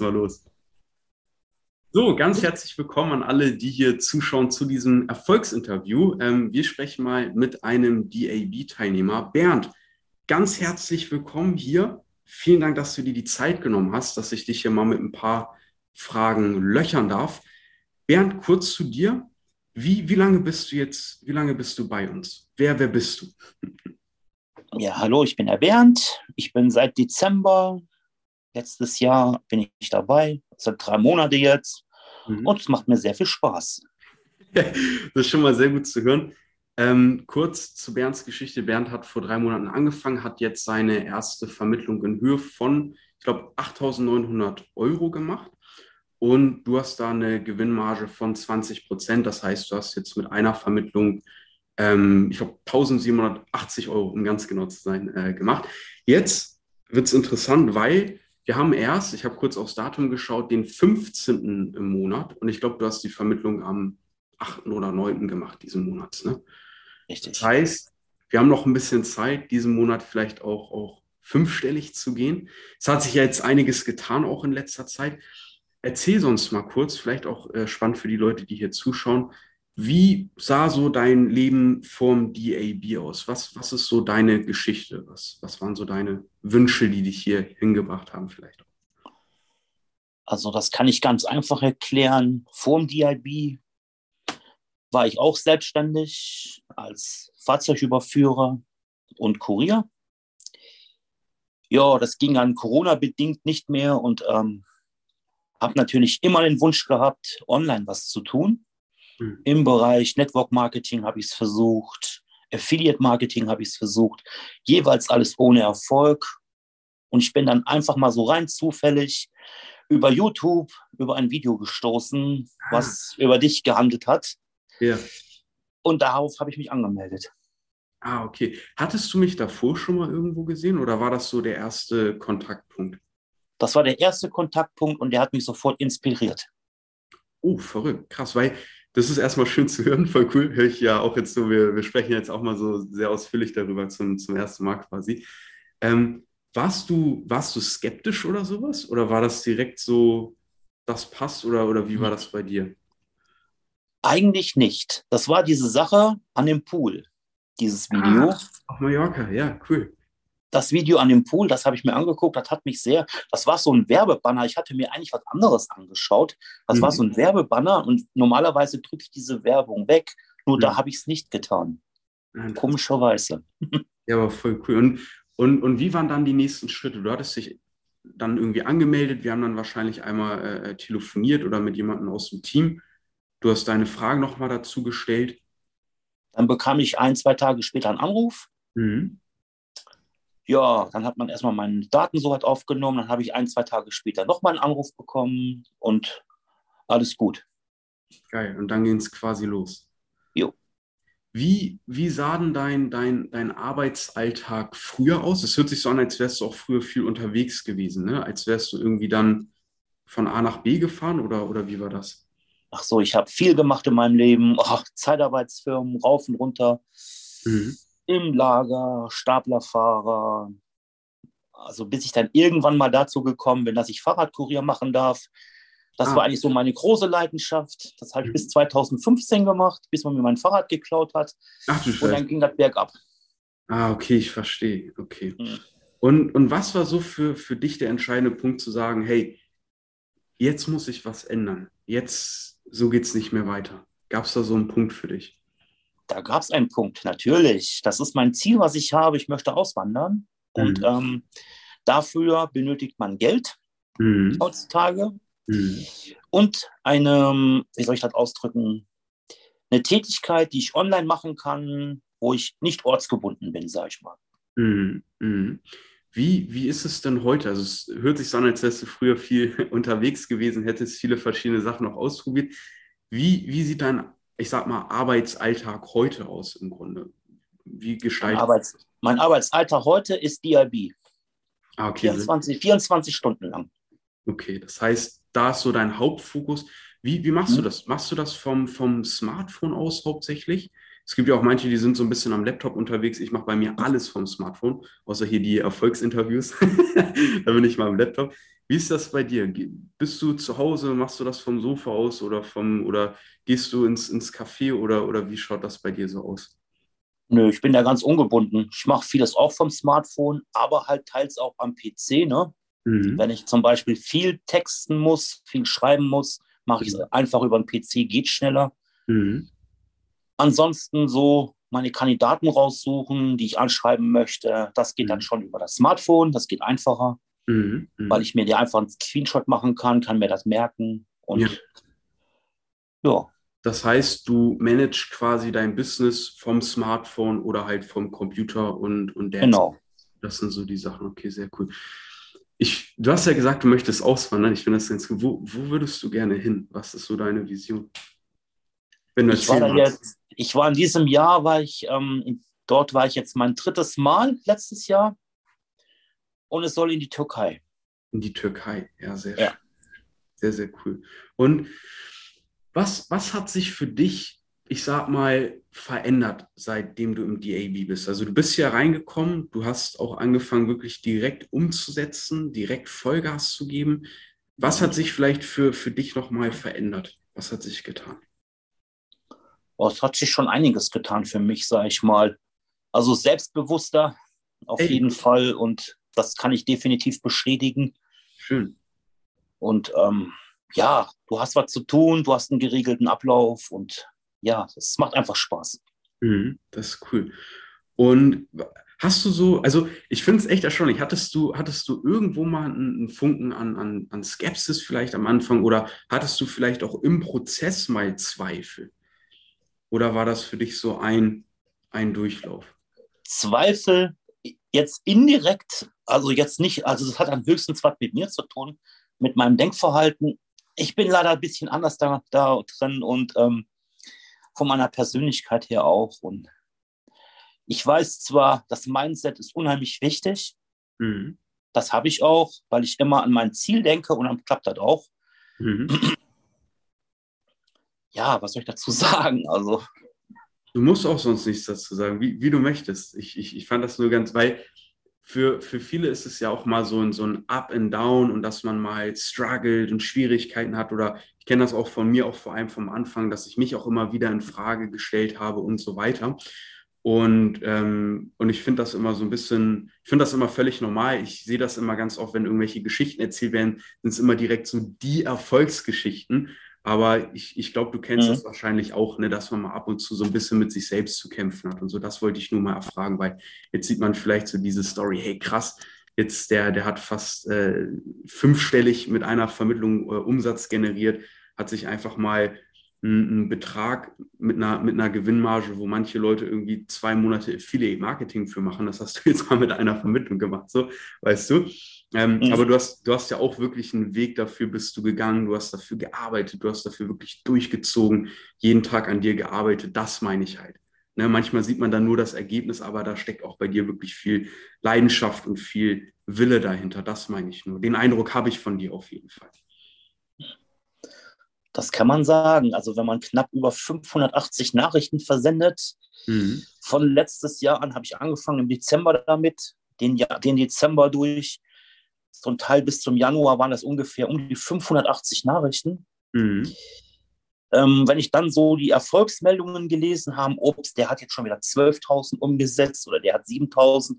mal los. So, ganz herzlich willkommen an alle, die hier zuschauen zu diesem Erfolgsinterview. Ähm, wir sprechen mal mit einem DAB-Teilnehmer. Bernd, ganz herzlich willkommen hier. Vielen Dank, dass du dir die Zeit genommen hast, dass ich dich hier mal mit ein paar Fragen löchern darf. Bernd, kurz zu dir. Wie, wie lange bist du jetzt, wie lange bist du bei uns? Wer, wer bist du? Ja, hallo, ich bin der Bernd. Ich bin seit Dezember letztes Jahr bin ich dabei, seit drei Monaten jetzt. Mhm. Und es macht mir sehr viel Spaß. das ist schon mal sehr gut zu hören. Ähm, kurz zu Bernds Geschichte. Bernd hat vor drei Monaten angefangen, hat jetzt seine erste Vermittlung in Höhe von, ich glaube, 8.900 Euro gemacht. Und du hast da eine Gewinnmarge von 20 Prozent. Das heißt, du hast jetzt mit einer Vermittlung, ähm, ich glaube, 1780 Euro, um ganz genau zu sein, äh, gemacht. Jetzt wird es interessant, weil wir haben erst, ich habe kurz aufs Datum geschaut, den 15. im Monat. Und ich glaube, du hast die Vermittlung am 8. oder 9. gemacht diesen Monats. Ne? Richtig. Das heißt, wir haben noch ein bisschen Zeit, diesen Monat vielleicht auch, auch fünfstellig zu gehen. Es hat sich ja jetzt einiges getan, auch in letzter Zeit. Erzähl sonst mal kurz, vielleicht auch äh, spannend für die Leute, die hier zuschauen. Wie sah so dein Leben vorm DAB aus? Was, was ist so deine Geschichte? Was, was waren so deine Wünsche, die dich hier hingebracht haben vielleicht? Also das kann ich ganz einfach erklären. Vorm DIB war ich auch selbstständig als Fahrzeugüberführer und Kurier. Ja, das ging dann Corona-bedingt nicht mehr und ähm, habe natürlich immer den Wunsch gehabt, online was zu tun. Mhm. Im Bereich Network Marketing habe ich es versucht, Affiliate Marketing habe ich es versucht, jeweils alles ohne Erfolg. Und ich bin dann einfach mal so rein zufällig über YouTube über ein Video gestoßen, ah. was über dich gehandelt hat. Ja. Und darauf habe ich mich angemeldet. Ah, okay. Hattest du mich davor schon mal irgendwo gesehen oder war das so der erste Kontaktpunkt? Das war der erste Kontaktpunkt und der hat mich sofort inspiriert. Oh, verrückt, krass, weil das ist erstmal schön zu hören, voll cool. Höre ich ja auch jetzt so, wir, wir sprechen jetzt auch mal so sehr ausführlich darüber zum, zum ersten Mal quasi. Ähm, warst, du, warst du skeptisch oder sowas? Oder war das direkt so, das passt oder, oder wie war das bei dir? Eigentlich nicht. Das war diese Sache an dem Pool, dieses Video. Ah, auf Mallorca, ja, cool das Video an dem Pool, das habe ich mir angeguckt, das hat mich sehr, das war so ein Werbebanner. Ich hatte mir eigentlich was anderes angeschaut. Das mhm. war so ein Werbebanner und normalerweise drücke ich diese Werbung weg, nur mhm. da habe ich es nicht getan. Komischerweise. Ja, aber voll cool. Und, und, und wie waren dann die nächsten Schritte? Du hattest dich dann irgendwie angemeldet. Wir haben dann wahrscheinlich einmal äh, äh telefoniert oder mit jemandem aus dem Team. Du hast deine Fragen nochmal dazu gestellt. Dann bekam ich ein, zwei Tage später einen Anruf. Mhm. Ja, dann hat man erstmal meine Daten soweit aufgenommen. Dann habe ich ein, zwei Tage später nochmal einen Anruf bekommen und alles gut. Geil. Und dann ging es quasi los. Jo. Wie, wie sah denn dein, dein, dein Arbeitsalltag früher aus? Es hört sich so an, als wärst du auch früher viel unterwegs gewesen, ne? Als wärst du irgendwie dann von A nach B gefahren oder, oder wie war das? Ach so, ich habe viel gemacht in meinem Leben. Ach, Zeitarbeitsfirmen, rauf und runter. Mhm im Lager, Staplerfahrer. Also bis ich dann irgendwann mal dazu gekommen bin, dass ich Fahrradkurier machen darf. Das ah. war eigentlich so meine große Leidenschaft. Das habe ich mhm. bis 2015 gemacht, bis man mir mein Fahrrad geklaut hat. Ach, und dann ging das bergab. Ah, okay, ich verstehe. Okay. Mhm. Und, und was war so für, für dich der entscheidende Punkt zu sagen, hey, jetzt muss ich was ändern. Jetzt, so geht es nicht mehr weiter. Gab es da so einen Punkt für dich? Da gab es einen Punkt, natürlich. Das ist mein Ziel, was ich habe. Ich möchte auswandern. Mhm. Und ähm, dafür benötigt man Geld mhm. heutzutage. Mhm. Und eine, wie soll ich das ausdrücken, eine Tätigkeit, die ich online machen kann, wo ich nicht ortsgebunden bin, sage ich mal. Mhm. Mhm. Wie, wie ist es denn heute? Also es hört sich so an, als wärst du früher viel unterwegs gewesen, hättest viele verschiedene Sachen noch ausprobiert. Wie, wie sieht dein ich sag mal, Arbeitsalltag heute aus im Grunde? Wie gestaltet mein, Arbeits mein Arbeitsalltag heute ist DIB. Ah, okay. 24, 24 Stunden lang. Okay, das heißt, da ist so dein Hauptfokus. Wie, wie machst mhm. du das? Machst du das vom, vom Smartphone aus hauptsächlich? Es gibt ja auch manche, die sind so ein bisschen am Laptop unterwegs. Ich mache bei mir alles vom Smartphone, außer hier die Erfolgsinterviews. da bin ich mal am Laptop. Wie ist das bei dir? Bist du zu Hause, machst du das vom Sofa aus oder vom oder gehst du ins, ins Café oder, oder wie schaut das bei dir so aus? Nö, ich bin da ganz ungebunden. Ich mache vieles auch vom Smartphone, aber halt teils auch am PC. Ne? Mhm. Wenn ich zum Beispiel viel texten muss, viel schreiben muss, mache ich es einfach über den PC, geht schneller. Mhm. Ansonsten so meine Kandidaten raussuchen, die ich anschreiben möchte. Das geht mhm. dann schon über das Smartphone, das geht einfacher, mhm. Mhm. weil ich mir die einfach einen Screenshot machen kann, kann mir das merken und ja. ja. Das heißt, du managst quasi dein Business vom Smartphone oder halt vom Computer und, und der. Genau. Das sind so die Sachen. Okay, sehr cool. Ich, du hast ja gesagt, du möchtest auswandern. Ich finde das ganz. Wo, wo würdest du gerne hin? Was ist so deine Vision? Wenn du ich war, jetzt, ich war in diesem Jahr, war ich, ähm, dort war ich jetzt mein drittes Mal letztes Jahr und es soll in die Türkei. In die Türkei, ja, sehr ja. Sehr, sehr cool. Und was, was hat sich für dich, ich sag mal, verändert, seitdem du im DAB bist? Also du bist ja reingekommen, du hast auch angefangen, wirklich direkt umzusetzen, direkt Vollgas zu geben. Was hat sich vielleicht für, für dich nochmal verändert? Was hat sich getan? Oh, es hat sich schon einiges getan für mich, sage ich mal. Also selbstbewusster auf Ey. jeden Fall und das kann ich definitiv bestätigen. Schön. Und ähm, ja, du hast was zu tun, du hast einen geregelten Ablauf und ja, es macht einfach Spaß. Mhm, das ist cool. Und hast du so, also ich finde es echt erstaunlich, hattest du, hattest du irgendwo mal einen, einen Funken an, an, an Skepsis vielleicht am Anfang oder hattest du vielleicht auch im Prozess mal Zweifel? Oder war das für dich so ein, ein Durchlauf? Zweifel jetzt indirekt, also jetzt nicht, also das hat am höchsten was mit mir zu tun, mit meinem Denkverhalten. Ich bin leider ein bisschen anders da, da drin und ähm, von meiner Persönlichkeit her auch. Und ich weiß zwar, das Mindset ist unheimlich wichtig. Mhm. Das habe ich auch, weil ich immer an mein Ziel denke und dann klappt das auch. Mhm ja, was soll ich dazu sagen? Also. Du musst auch sonst nichts dazu sagen, wie, wie du möchtest. Ich, ich, ich fand das nur ganz, weil für, für viele ist es ja auch mal so ein, so ein Up and Down und dass man mal struggelt und Schwierigkeiten hat. Oder ich kenne das auch von mir, auch vor allem vom Anfang, dass ich mich auch immer wieder in Frage gestellt habe und so weiter. Und, ähm, und ich finde das immer so ein bisschen, ich finde das immer völlig normal. Ich sehe das immer ganz oft, wenn irgendwelche Geschichten erzählt werden, sind es immer direkt so die Erfolgsgeschichten. Aber ich, ich glaube, du kennst mhm. das wahrscheinlich auch, ne, dass man mal ab und zu so ein bisschen mit sich selbst zu kämpfen hat. Und so, das wollte ich nur mal erfragen, weil jetzt sieht man vielleicht so diese Story, hey krass, jetzt der, der hat fast äh, fünfstellig mit einer Vermittlung äh, Umsatz generiert, hat sich einfach mal einen Betrag mit einer, mit einer Gewinnmarge, wo manche Leute irgendwie zwei Monate Affiliate Marketing für machen. Das hast du jetzt mal mit einer Vermittlung gemacht, so, weißt du. Ähm, mhm. Aber du hast, du hast ja auch wirklich einen Weg dafür, bist du gegangen, du hast dafür gearbeitet, du hast dafür wirklich durchgezogen, jeden Tag an dir gearbeitet. Das meine ich halt. Ne, manchmal sieht man dann nur das Ergebnis, aber da steckt auch bei dir wirklich viel Leidenschaft und viel Wille dahinter. Das meine ich nur. Den Eindruck habe ich von dir auf jeden Fall. Das kann man sagen. Also wenn man knapp über 580 Nachrichten versendet, mhm. von letztes Jahr an habe ich angefangen im Dezember damit, den, den Dezember durch, zum Teil bis zum Januar waren das ungefähr um die 580 Nachrichten. Mhm. Ähm, wenn ich dann so die Erfolgsmeldungen gelesen habe, ups, der hat jetzt schon wieder 12.000 umgesetzt oder der hat 7.000,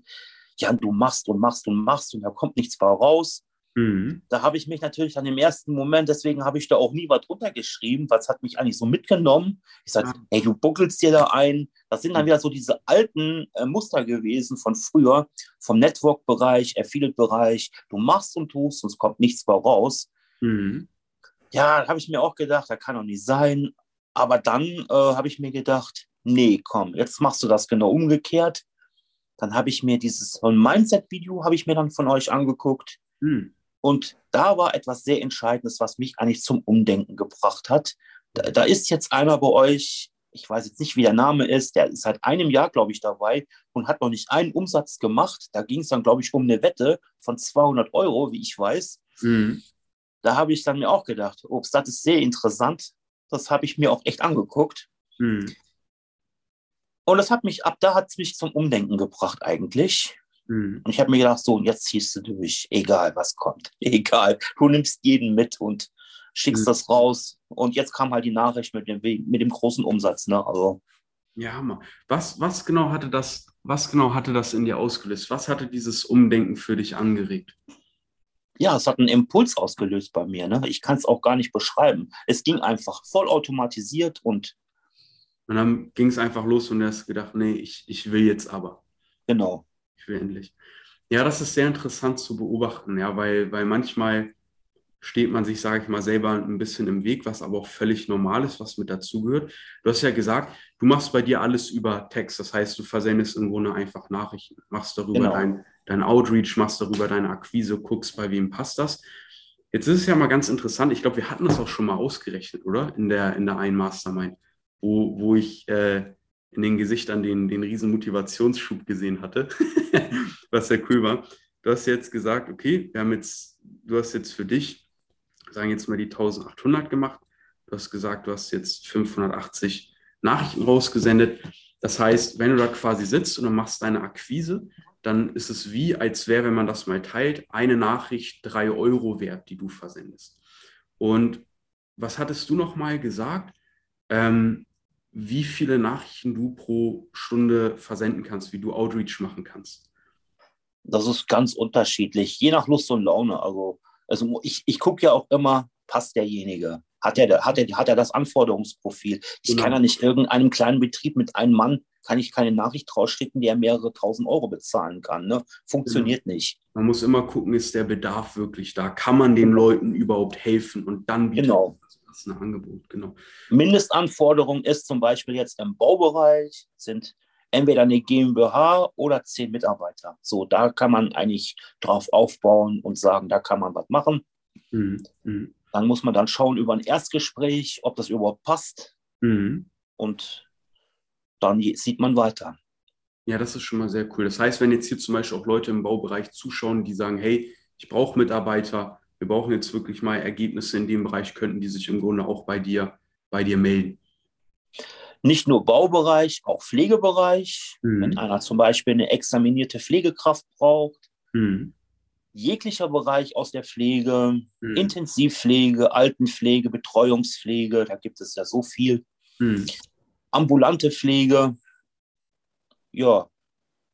ja, du machst und machst und machst und da kommt nichts mehr raus. Mhm. Da habe ich mich natürlich dann im ersten Moment, deswegen habe ich da auch nie was drunter geschrieben, was hat mich eigentlich so mitgenommen. Ich sage, ja. hey, du buckelst dir da ein. Das sind dann wieder so diese alten äh, Muster gewesen von früher, vom Network-Bereich, Affiliate-Bereich. Du machst und tust und es kommt nichts mehr raus. Mhm. Ja, da habe ich mir auch gedacht, das kann doch nicht sein. Aber dann äh, habe ich mir gedacht, nee, komm, jetzt machst du das genau umgekehrt. Dann habe ich mir dieses Mindset-Video habe ich mir dann von euch angeguckt. Mhm. Und da war etwas sehr Entscheidendes, was mich eigentlich zum Umdenken gebracht hat. Da, da ist jetzt einer bei euch, ich weiß jetzt nicht, wie der Name ist, der ist seit einem Jahr, glaube ich, dabei und hat noch nicht einen Umsatz gemacht. Da ging es dann, glaube ich, um eine Wette von 200 Euro, wie ich weiß. Mhm. Da habe ich dann mir auch gedacht, ups, das ist sehr interessant. Das habe ich mir auch echt angeguckt. Mhm. Und das hat mich, ab da hat es mich zum Umdenken gebracht eigentlich. Mhm. Und ich habe mir gedacht, so, und jetzt ziehst du durch, egal was kommt, egal. Du nimmst jeden mit und schickst mhm. das raus. Und jetzt kam halt die Nachricht mit dem, mit dem großen Umsatz. Ne? Also, ja, Hammer. Was, was, genau hatte das, was genau hatte das in dir ausgelöst? Was hatte dieses Umdenken für dich angeregt? Ja, es hat einen Impuls ausgelöst bei mir. Ne? Ich kann es auch gar nicht beschreiben. Es ging einfach vollautomatisiert und. Und dann ging es einfach los und du hast gedacht, nee, ich, ich will jetzt aber. Genau. Ich will endlich. Ja, das ist sehr interessant zu beobachten, ja, weil, weil manchmal steht man sich, sage ich mal, selber ein bisschen im Weg, was aber auch völlig normal ist, was mit dazugehört. Du hast ja gesagt, du machst bei dir alles über Text. Das heißt, du versendest im Grunde einfach Nachrichten, machst darüber genau. dein, dein Outreach, machst darüber deine Akquise, guckst, bei wem passt das. Jetzt ist es ja mal ganz interessant, ich glaube, wir hatten das auch schon mal ausgerechnet, oder? In der, in der einen Mastermind, wo, wo ich äh, in den Gesichtern den, den riesen Motivationsschub gesehen hatte, was sehr cool war. Du hast jetzt gesagt, okay, wir haben jetzt, du hast jetzt für dich sagen jetzt mal die 1800 gemacht. Du hast gesagt, du hast jetzt 580 Nachrichten rausgesendet. Das heißt, wenn du da quasi sitzt und du machst deine Akquise, dann ist es wie, als wäre, wenn man das mal teilt, eine Nachricht drei Euro wert, die du versendest. Und was hattest du noch mal gesagt? Ähm, wie viele Nachrichten du pro Stunde versenden kannst, wie du Outreach machen kannst? Das ist ganz unterschiedlich, je nach Lust und Laune. Also also ich, ich gucke ja auch immer, passt derjenige? Hat er, hat, er, hat er das Anforderungsprofil? Ich genau. kann ja nicht irgendeinem kleinen Betrieb mit einem Mann, kann ich keine Nachricht rausschicken, der mehrere tausend Euro bezahlen kann. Ne? Funktioniert genau. nicht. Man muss immer gucken, ist der Bedarf wirklich da? Kann man den Leuten überhaupt helfen? Und dann bietet genau. Das ein Angebot. Genau. Mindestanforderung ist zum Beispiel jetzt im Baubereich, sind entweder eine GmbH oder zehn Mitarbeiter. So, da kann man eigentlich drauf aufbauen und sagen, da kann man was machen. Mhm. Mhm. Dann muss man dann schauen über ein Erstgespräch, ob das überhaupt passt. Mhm. Und dann sieht man weiter. Ja, das ist schon mal sehr cool. Das heißt, wenn jetzt hier zum Beispiel auch Leute im Baubereich zuschauen, die sagen, hey, ich brauche Mitarbeiter, wir brauchen jetzt wirklich mal Ergebnisse in dem Bereich, könnten die sich im Grunde auch bei dir, bei dir melden. Nicht nur Baubereich, auch Pflegebereich. Mhm. Wenn einer zum Beispiel eine examinierte Pflegekraft braucht. Mhm. Jeglicher Bereich aus der Pflege, mhm. Intensivpflege, Altenpflege, Betreuungspflege, da gibt es ja so viel. Mhm. Ambulante Pflege. Ja,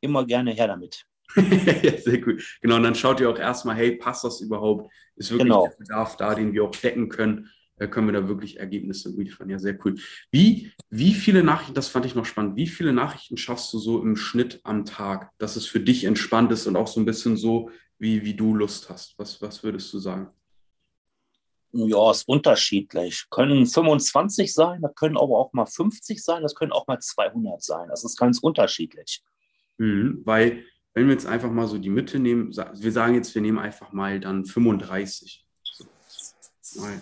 immer gerne her damit. ja, sehr gut. Genau, und dann schaut ihr auch erstmal, hey, passt das überhaupt? Ist wirklich genau. der Bedarf da, den wir auch decken können? können wir da wirklich Ergebnisse liefern. Ja, sehr cool. Wie, wie viele Nachrichten, das fand ich noch spannend, wie viele Nachrichten schaffst du so im Schnitt am Tag, dass es für dich entspannt ist und auch so ein bisschen so, wie, wie du Lust hast? Was, was würdest du sagen? Ja, ist unterschiedlich. Können 25 sein, das können aber auch mal 50 sein, das können auch mal 200 sein. Das ist ganz unterschiedlich. Mhm, weil, wenn wir jetzt einfach mal so die Mitte nehmen, wir sagen jetzt, wir nehmen einfach mal dann 35. So, mal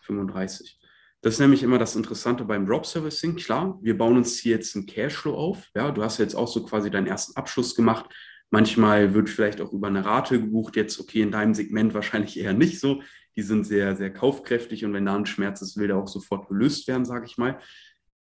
35. Das ist nämlich immer das Interessante beim Drop Servicing. Klar, wir bauen uns hier jetzt einen Cashflow auf. Ja, du hast jetzt auch so quasi deinen ersten Abschluss gemacht. Manchmal wird vielleicht auch über eine Rate gebucht. Jetzt, okay, in deinem Segment wahrscheinlich eher nicht so. Die sind sehr, sehr kaufkräftig und wenn da ein Schmerz ist, will der auch sofort gelöst werden, sage ich mal.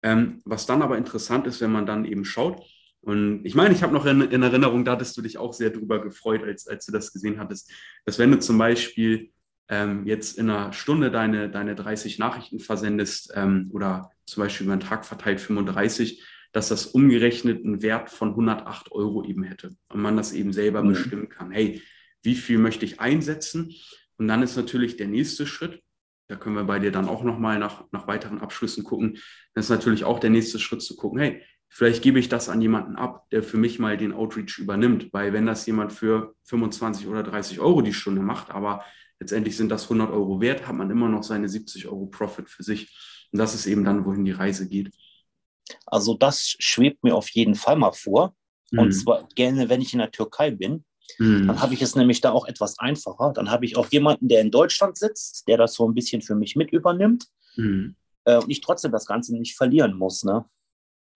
Ähm, was dann aber interessant ist, wenn man dann eben schaut, und ich meine, ich habe noch in, in, Erinnerung, da hattest du dich auch sehr drüber gefreut, als, als du das gesehen hattest, dass wenn du zum Beispiel ähm, jetzt in einer Stunde deine, deine 30 Nachrichten versendest ähm, oder zum Beispiel über einen Tag verteilt 35, dass das umgerechnet einen Wert von 108 Euro eben hätte und man das eben selber mhm. bestimmen kann. Hey, wie viel möchte ich einsetzen? Und dann ist natürlich der nächste Schritt, da können wir bei dir dann auch nochmal nach, nach weiteren Abschlüssen gucken, dann ist natürlich auch der nächste Schritt zu gucken, hey, vielleicht gebe ich das an jemanden ab, der für mich mal den Outreach übernimmt, weil wenn das jemand für 25 oder 30 Euro die Stunde macht, aber letztendlich sind das 100 Euro wert, hat man immer noch seine 70 Euro Profit für sich. Und das ist eben dann, wohin die Reise geht. Also das schwebt mir auf jeden Fall mal vor. Mhm. Und zwar gerne, wenn ich in der Türkei bin. Mhm. Dann habe ich es nämlich da auch etwas einfacher. Dann habe ich auch jemanden, der in Deutschland sitzt, der das so ein bisschen für mich mit übernimmt. Mhm. Äh, und ich trotzdem das Ganze nicht verlieren muss. Ne?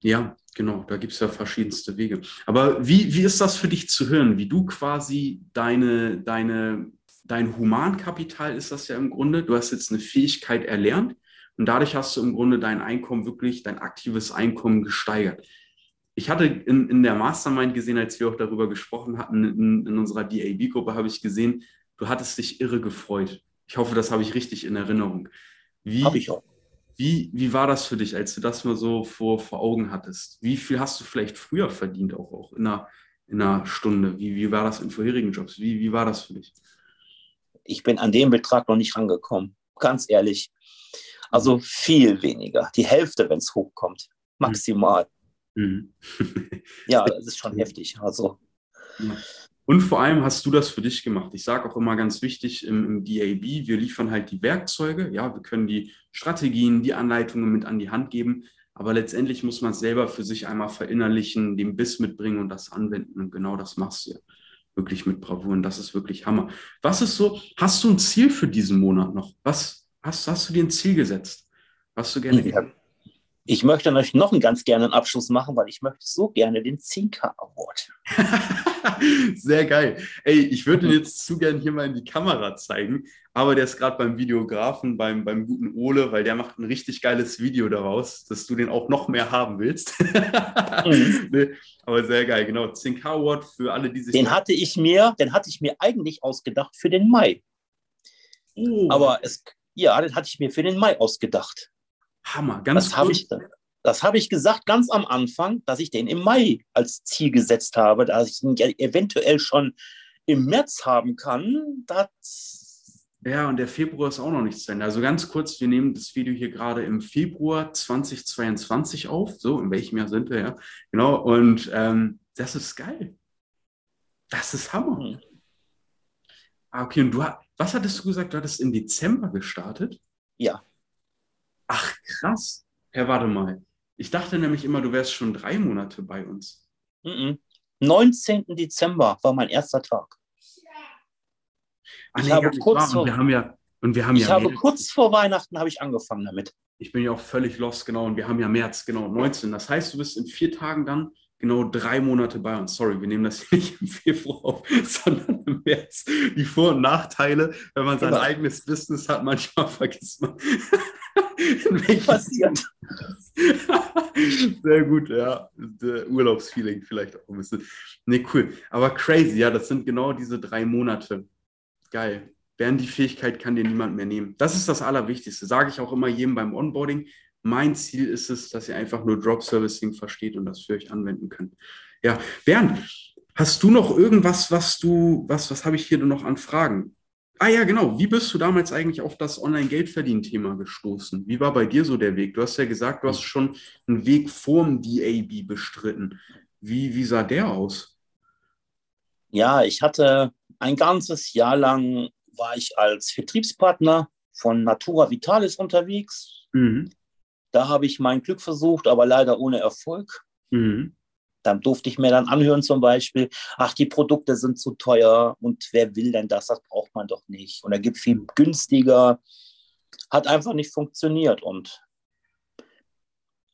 Ja, genau, da gibt es ja verschiedenste Wege. Aber wie, wie ist das für dich zu hören, wie du quasi deine, deine dein Humankapital ist das ja im Grunde. Du hast jetzt eine Fähigkeit erlernt und dadurch hast du im Grunde dein Einkommen wirklich, dein aktives Einkommen gesteigert. ich hatte in, in der Mastermind gesehen, als wir auch darüber gesprochen hatten, in, in unserer DAB-Gruppe habe ich gesehen, du hattest dich irre gefreut. Ich hoffe, das habe ich richtig in Erinnerung. Habe ich auch. Wie, wie war das für dich, als du das mal so vor, vor Augen hattest? Wie viel hast du vielleicht früher verdient, auch, auch in, einer, in einer Stunde? Wie, wie war das in vorherigen Jobs? Wie, wie war das für dich? Ich bin an den Betrag noch nicht rangekommen, ganz ehrlich. Also viel weniger, die Hälfte, wenn es hochkommt, maximal. Mhm. ja, das ist schon heftig. Also. Ja. Und vor allem hast du das für dich gemacht. Ich sage auch immer ganz wichtig im, im, DAB, wir liefern halt die Werkzeuge. Ja, wir können die Strategien, die Anleitungen mit an die Hand geben. Aber letztendlich muss man es selber für sich einmal verinnerlichen, den Biss mitbringen und das anwenden. Und genau das machst du ja wirklich mit Bravour. Und das ist wirklich Hammer. Was ist so, hast du ein Ziel für diesen Monat noch? Was hast, hast du dir ein Ziel gesetzt? Was du gerne ja. Ich möchte euch noch einen ganz gerne einen Abschluss machen, weil ich möchte so gerne den 10K Award. Sehr geil. Ey, ich würde ihn jetzt zu gerne hier mal in die Kamera zeigen, aber der ist gerade beim Videografen, beim, beim guten Ole, weil der macht ein richtig geiles Video daraus, dass du den auch noch mehr haben willst. mhm. nee, aber sehr geil, genau. 10K Award für alle, die sich. Den hatte ich mir, den hatte ich mir eigentlich ausgedacht für den Mai. Oh. Aber es, ja, den hatte ich mir für den Mai ausgedacht. Hammer, ganz das habe ich, das habe ich gesagt ganz am Anfang, dass ich den im Mai als Ziel gesetzt habe, dass ich ihn eventuell schon im März haben kann. Ja, und der Februar ist auch noch nicht zu Ende. Also ganz kurz, wir nehmen das Video hier gerade im Februar 2022 auf. So, in welchem Jahr sind wir ja? Genau, und ähm, das ist geil. Das ist Hammer. Mhm. Ah, okay, und du, was hattest du gesagt? Du hattest im Dezember gestartet? Ja. Ach, krass. Herr, warte mal. Ich dachte nämlich immer, du wärst schon drei Monate bei uns. Mm -mm. 19. Dezember war mein erster Tag. Ach, ich nee, habe kurz vor, wir haben ja, und wir haben ich ja habe kurz vor Weihnachten habe ich angefangen damit. Ich bin ja auch völlig lost, genau. Und wir haben ja März, genau, 19. Das heißt, du bist in vier Tagen dann genau drei Monate bei uns. Sorry, wir nehmen das hier nicht im Februar auf, sondern im März. Die Vor- und Nachteile, wenn man sein genau. eigenes Business hat, manchmal vergisst man, passiert. Sehr gut, ja. Urlaubsfeeling vielleicht auch ein bisschen. Nee, cool. Aber crazy, ja, das sind genau diese drei Monate. Geil. Während die Fähigkeit kann dir niemand mehr nehmen. Das ist das Allerwichtigste. Sage ich auch immer jedem beim Onboarding. Mein Ziel ist es, dass ihr einfach nur Drop Servicing versteht und das für euch anwenden könnt. Ja, Bernd, hast du noch irgendwas, was du, was, was habe ich hier noch an Fragen? Ah ja, genau. Wie bist du damals eigentlich auf das Online-Geldverdienen-Thema gestoßen? Wie war bei dir so der Weg? Du hast ja gesagt, du hast schon einen Weg vorm DAB bestritten. Wie, wie sah der aus? Ja, ich hatte ein ganzes Jahr lang war ich als Vertriebspartner von Natura Vitalis unterwegs. Mhm. Da habe ich mein Glück versucht, aber leider ohne Erfolg. Mhm. Dann durfte ich mir dann anhören zum Beispiel, ach, die Produkte sind zu teuer und wer will denn das? Das braucht man doch nicht. Und er gibt viel günstiger. Hat einfach nicht funktioniert. Und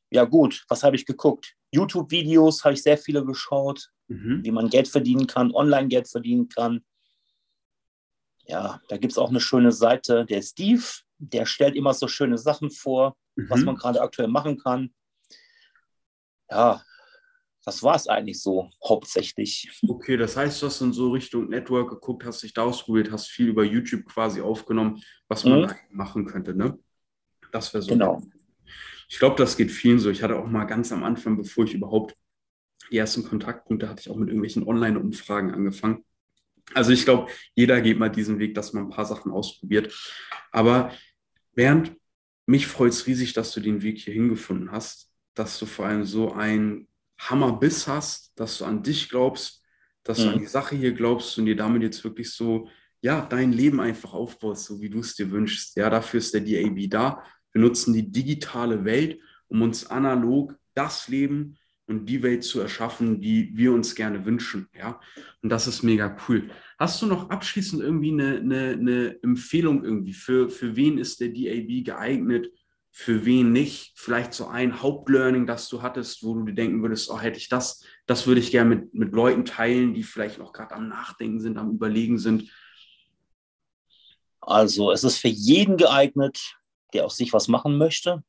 ja gut, was habe ich geguckt? YouTube-Videos habe ich sehr viele geschaut, mhm. wie man Geld verdienen kann, online Geld verdienen kann. Ja, da gibt es auch eine schöne Seite, der Steve, der stellt immer so schöne Sachen vor, mhm. was man gerade aktuell machen kann. Ja, das war es eigentlich so hauptsächlich. Okay, das heißt, du hast in so Richtung Network geguckt, hast dich da ausprobiert, hast viel über YouTube quasi aufgenommen, was man mhm. machen könnte, ne? Das wäre so. Genau. Ich glaube, das geht vielen so. Ich hatte auch mal ganz am Anfang, bevor ich überhaupt die ersten Kontaktpunkte hatte, ich auch mit irgendwelchen Online-Umfragen angefangen. Also ich glaube, jeder geht mal diesen Weg, dass man ein paar Sachen ausprobiert. Aber Bernd, mich freut es riesig, dass du den Weg hier hingefunden hast, dass du vor allem so ein Hammerbiss hast, dass du an dich glaubst, dass mhm. du an mhm. die Sache hier glaubst und dir damit jetzt wirklich so, ja, dein Leben einfach aufbaust, so wie du es dir wünschst. Ja, dafür ist der DAB da. Wir nutzen die digitale Welt, um uns analog das Leben und die Welt zu erschaffen, die wir uns gerne wünschen. Ja, und das ist mega cool. Hast du noch abschließend irgendwie eine, eine, eine Empfehlung irgendwie für, für wen ist der DAB geeignet? Für wen nicht. Vielleicht so ein Hauptlearning, das du hattest, wo du dir denken würdest, oh, hätte ich das, das würde ich gerne mit, mit Leuten teilen, die vielleicht noch gerade am Nachdenken sind, am Überlegen sind. Also es ist für jeden geeignet, der aus sich was machen möchte,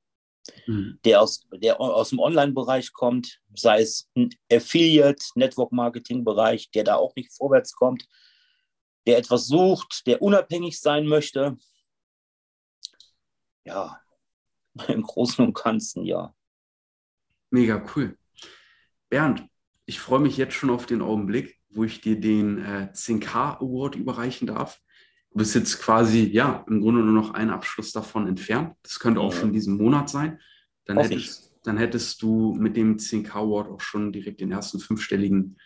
mhm. der, aus, der aus dem Online-Bereich kommt, sei es ein Affiliate, Network-Marketing-Bereich, der da auch nicht vorwärts kommt, der etwas sucht, der unabhängig sein möchte. Ja, im Großen und Ganzen, ja. Mega cool. Bernd, ich freue mich jetzt schon auf den Augenblick, wo ich dir den äh, 10K Award überreichen darf. Du bist jetzt quasi, ja, im Grunde nur noch einen Abschluss davon entfernt. Das könnte auch ja. schon diesen Monat sein. Dann hättest, dann hättest, du mit dem 10K Award auch schon direkt den ersten fünfstelligen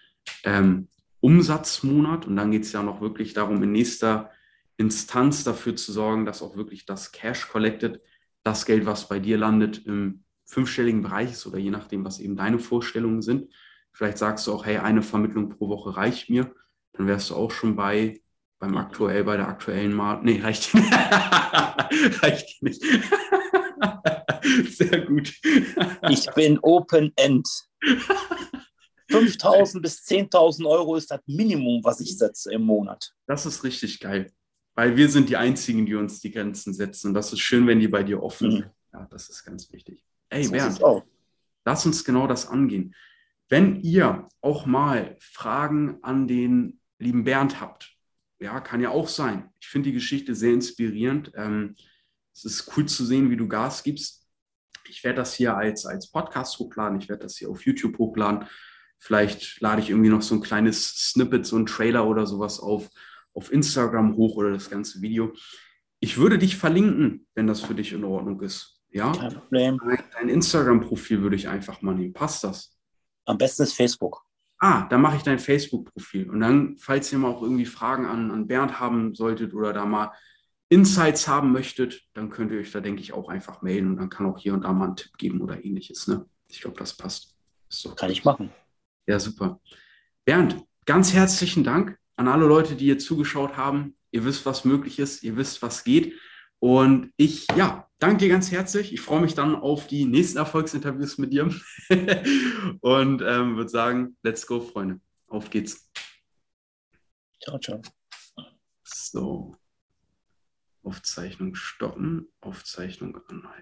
ähm, Umsatzmonat. Und dann geht es ja noch wirklich darum, in nächster Instanz dafür zu sorgen, dass auch wirklich das Cash collected, das Geld, was bei dir landet, im fünfstelligen Bereich ist oder je nachdem, was eben deine Vorstellungen sind. Vielleicht sagst du auch, hey, eine Vermittlung pro Woche reicht mir. Dann wärst du auch schon bei beim aktuell, bei der aktuellen Marke. Nee, reicht, reicht nicht. Sehr gut. ich bin Open End. 5.000 bis 10.000 Euro ist das Minimum, was ich setze im Monat. Das ist richtig geil. Weil wir sind die Einzigen, die uns die Grenzen setzen. Und das ist schön, wenn die bei dir offen mhm. sind. Ja, das ist ganz wichtig. Ey, so Bernd, lass uns genau das angehen. Wenn ihr auch mal Fragen an den lieben Bernd habt, ja, kann ja auch sein. Ich finde die Geschichte sehr inspirierend. Ähm, es ist cool zu sehen, wie du Gas gibst. Ich werde das hier als, als Podcast hochladen. Ich werde das hier auf YouTube hochladen. Vielleicht lade ich irgendwie noch so ein kleines Snippet, so ein Trailer oder sowas auf, auf Instagram hoch oder das ganze Video. Ich würde dich verlinken, wenn das für dich in Ordnung ist. Ja? Kein Problem. Dein Instagram-Profil würde ich einfach mal nehmen. Passt das? Am besten ist Facebook ah, dann mache ich dein Facebook-Profil. Und dann, falls ihr mal auch irgendwie Fragen an, an Bernd haben solltet oder da mal Insights haben möchtet, dann könnt ihr euch da, denke ich, auch einfach melden und dann kann auch hier und da mal einen Tipp geben oder ähnliches. Ne? Ich glaube, das passt. So. Kann ich machen. Ja, super. Bernd, ganz herzlichen Dank an alle Leute, die hier zugeschaut haben. Ihr wisst, was möglich ist, ihr wisst, was geht. Und ich, ja, danke dir ganz herzlich. Ich freue mich dann auf die nächsten Erfolgsinterviews mit dir und ähm, würde sagen, let's go, Freunde. Auf geht's. Ciao, ciao. So. Aufzeichnung stoppen, Aufzeichnung anhalten.